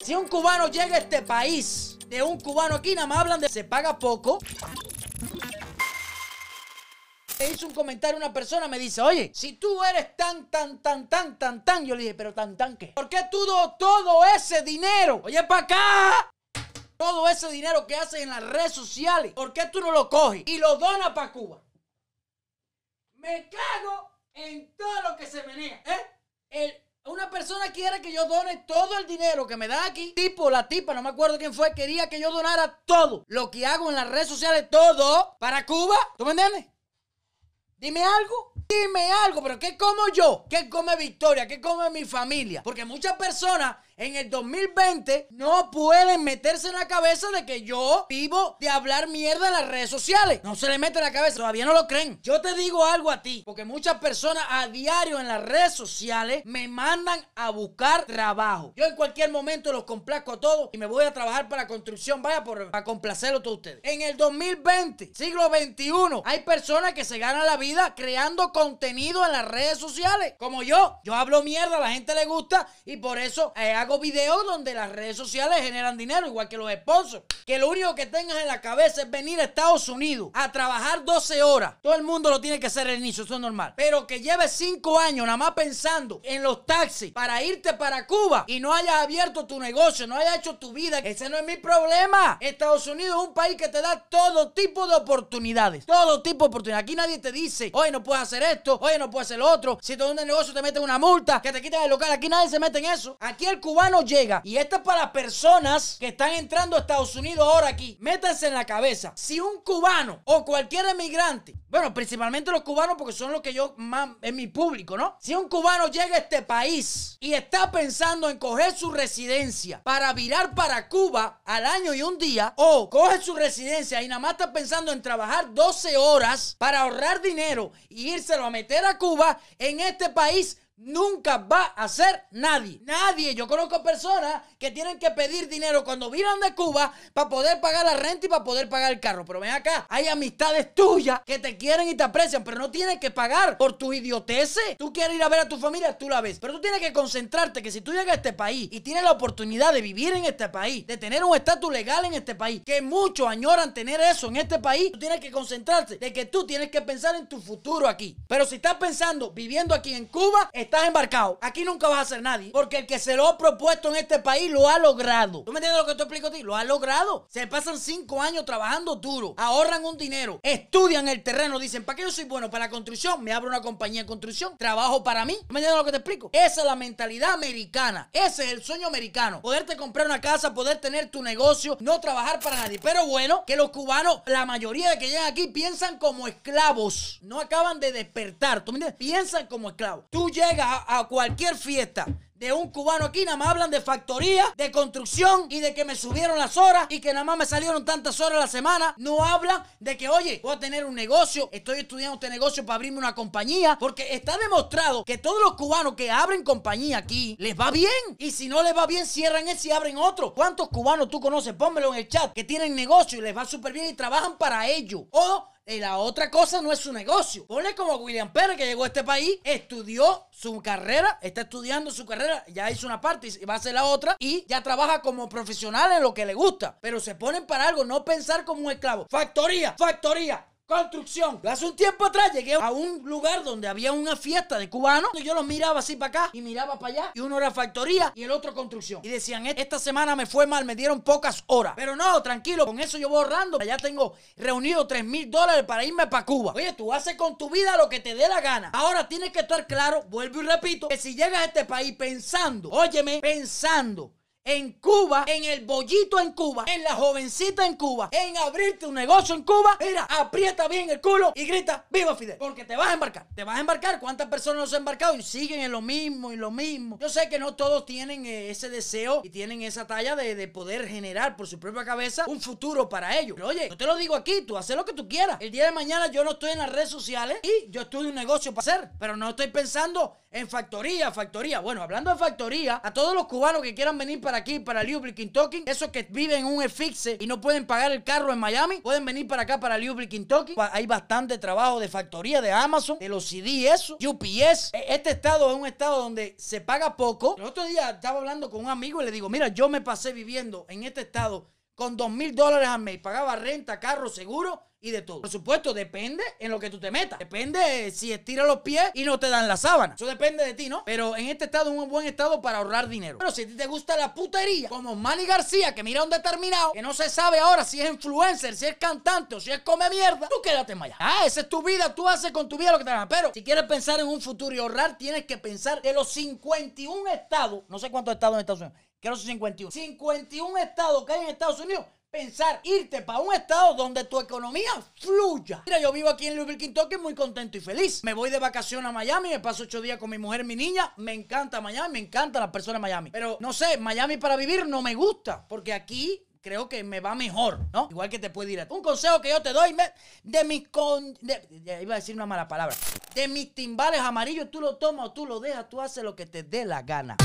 Si un cubano llega a este país, de un cubano aquí, nada más hablan de se paga poco. Me hizo un comentario una persona, me dice, oye, si tú eres tan, tan, tan, tan, tan, tan, yo le dije, pero tan, tan, ¿qué? ¿Por qué tú do todo ese dinero? Oye, para acá. Todo ese dinero que haces en las redes sociales, ¿por qué tú no lo coges y lo donas para Cuba? Me cago en todo lo que se menea, ¿eh? El, una persona quiere que yo done todo el dinero que me da aquí. Tipo, la tipa, no me acuerdo quién fue, quería que yo donara todo lo que hago en las redes sociales, todo para Cuba. ¿Tú me entiendes? Dime algo. Dime algo, pero ¿qué como yo? ¿Qué come Victoria? ¿Qué come mi familia? Porque muchas personas en el 2020 no pueden meterse en la cabeza de que yo vivo de hablar mierda en las redes sociales. No se le mete en la cabeza, todavía no lo creen. Yo te digo algo a ti, porque muchas personas a diario en las redes sociales me mandan a buscar trabajo. Yo en cualquier momento los complazco a todos y me voy a trabajar para construcción, vaya por, para complacerlo a todos ustedes. En el 2020, siglo XXI, hay personas que se ganan la vida creando contenido en las redes sociales, como yo. Yo hablo mierda, a la gente le gusta y por eso eh, hago hago videos donde las redes sociales generan dinero, igual que los sponsors. Que lo único que tengas en la cabeza es venir a Estados Unidos a trabajar 12 horas. Todo el mundo lo tiene que hacer al inicio, eso es normal. Pero que lleves 5 años nada más pensando en los taxis para irte para Cuba y no hayas abierto tu negocio, no hayas hecho tu vida, ese no es mi problema. Estados Unidos es un país que te da todo tipo de oportunidades. Todo tipo de oportunidades. Aquí nadie te dice, oye, no puedes hacer esto, oye, no puedes hacer lo otro. Si tú un negocio te meten una multa, que te quitan el local. Aquí nadie se mete en eso. Aquí el cubano llega, y esto es para personas que están entrando a Estados Unidos ahora aquí, métanse en la cabeza, si un cubano o cualquier emigrante, bueno, principalmente los cubanos porque son los que yo más en mi público, ¿no? Si un cubano llega a este país y está pensando en coger su residencia para virar para Cuba al año y un día, o coge su residencia y nada más está pensando en trabajar 12 horas para ahorrar dinero y írselo a meter a Cuba, en este país nunca va a ser nadie. Nadie. Yo conozco personas que tienen que pedir dinero cuando vienen de Cuba para poder pagar la renta y para poder pagar el carro. Pero ven acá, hay amistades tuyas que te quieren y te aprecian, pero no tienes que pagar por tu idioteces. Tú quieres ir a ver a tu familia, tú la ves. Pero tú tienes que concentrarte que si tú llegas a este país y tienes la oportunidad de vivir en este país, de tener un estatus legal en este país, que muchos añoran tener eso en este país, tú tienes que concentrarte de que tú tienes que pensar en tu futuro aquí. Pero si estás pensando viviendo aquí en Cuba, estás embarcado. Aquí nunca vas a ser nadie. Porque el que se lo ha propuesto en este país lo ha logrado. ¿Tú me entiendes lo que te explico a ti? Lo ha logrado. Se pasan cinco años trabajando duro. Ahorran un dinero. Estudian el terreno. Dicen, ¿para qué yo soy bueno? Para la construcción. Me abro una compañía de construcción. Trabajo para mí. ¿Tú me entiendes lo que te explico? Esa es la mentalidad americana. Ese es el sueño americano. Poderte comprar una casa, poder tener tu negocio, no trabajar para nadie. Pero bueno, que los cubanos, la mayoría de que llegan aquí, piensan como esclavos. No acaban de despertar. ¿Tú me entiendes? Piensan como esclavos. Tú llegas a, cualquier fiesta de un cubano aquí, nada más hablan de factoría, de construcción y de que me subieron las horas y que nada más me salieron tantas horas a la semana. No hablan de que, oye, voy a tener un negocio, estoy estudiando este negocio para abrirme una compañía, porque está demostrado que todos los cubanos que abren compañía aquí les va bien. Y si no les va bien, cierran ese y abren otro. ¿Cuántos cubanos tú conoces? Pónmelo en el chat, que tienen negocio y les va súper bien y trabajan para ello. O y la otra cosa no es su negocio. Pone como William Pérez que llegó a este país, estudió su carrera, está estudiando su carrera, ya hizo una parte y va a hacer la otra y ya trabaja como profesional en lo que le gusta. Pero se ponen para algo, no pensar como un esclavo. Factoría, factoría construcción. Hace un tiempo atrás llegué a un lugar donde había una fiesta de cubanos. Y yo los miraba así para acá y miraba para allá. Y uno era factoría y el otro construcción. Y decían, esta semana me fue mal, me dieron pocas horas. Pero no, tranquilo, con eso yo voy ahorrando. Ya tengo reunido 3 mil dólares para irme para Cuba. Oye, tú haces con tu vida lo que te dé la gana. Ahora tienes que estar claro, vuelvo y repito, que si llegas a este país pensando, óyeme, pensando en Cuba, en el bollito en Cuba, en la jovencita en Cuba, en abrirte un negocio en Cuba, mira, aprieta bien el culo y grita, viva Fidel, porque te vas a embarcar, te vas a embarcar. ¿Cuántas personas no se han embarcado y siguen en lo mismo y lo mismo? Yo sé que no todos tienen eh, ese deseo y tienen esa talla de, poder generar por su propia cabeza un futuro para ellos. Pero oye, yo te lo digo aquí, tú haces lo que tú quieras. El día de mañana yo no estoy en las redes sociales y yo estudio un negocio para hacer, pero no estoy pensando en factoría, factoría. Bueno, hablando de factoría, a todos los cubanos que quieran venir para aquí, para Louisville, Kentucky. Esos que viven en un efixe y no pueden pagar el carro en Miami, pueden venir para acá, para Louisville, Kentucky. Pa- Hay bastante trabajo de factoría de Amazon, de los CD, eso, UPS. E- Este estado es un estado donde se paga poco. El otro día estaba hablando con un amigo y le digo, mira, yo me pasé viviendo en este estado con dos mil dólares al mes. Pagaba renta, carro, seguro y de todo. Por supuesto, depende en lo que tú te metas. Depende si estiras los pies y no te dan la sábana. Eso depende de ti, ¿no? Pero en este estado es un buen estado para ahorrar dinero. Pero si a ti te gusta la putería, como Manny García, que mira un determinado, que no se sabe ahora si es influencer, si es cantante o si es come mierda, tú quédate en Miami. Ah, esa es tu vida, tú haces con tu vida lo que te hagas. Pero si quieres pensar en un futuro y ahorrar, tienes que pensar de los 51 estados, no sé cuántos estados en Estados Unidos, creo que son 51. 51 estados que hay en Estados Unidos pensar irte para un estado donde tu economía fluya. Mira, yo vivo aquí en Louisville, Kentucky, muy contento y feliz. Me voy de vacaciones a Miami, me paso ocho días con mi mujer mi niña. Me encanta Miami, me encantan las personas de Miami. Pero no sé, Miami para vivir no me gusta, porque aquí creo que me va mejor, ¿no? Igual que te puede ir a Un consejo que yo te doy, me- de mis con... de- iba a decir una mala palabra. De mis timbales amarillos, tú lo tomas o tú lo dejas, tú haces lo que te dé la gana.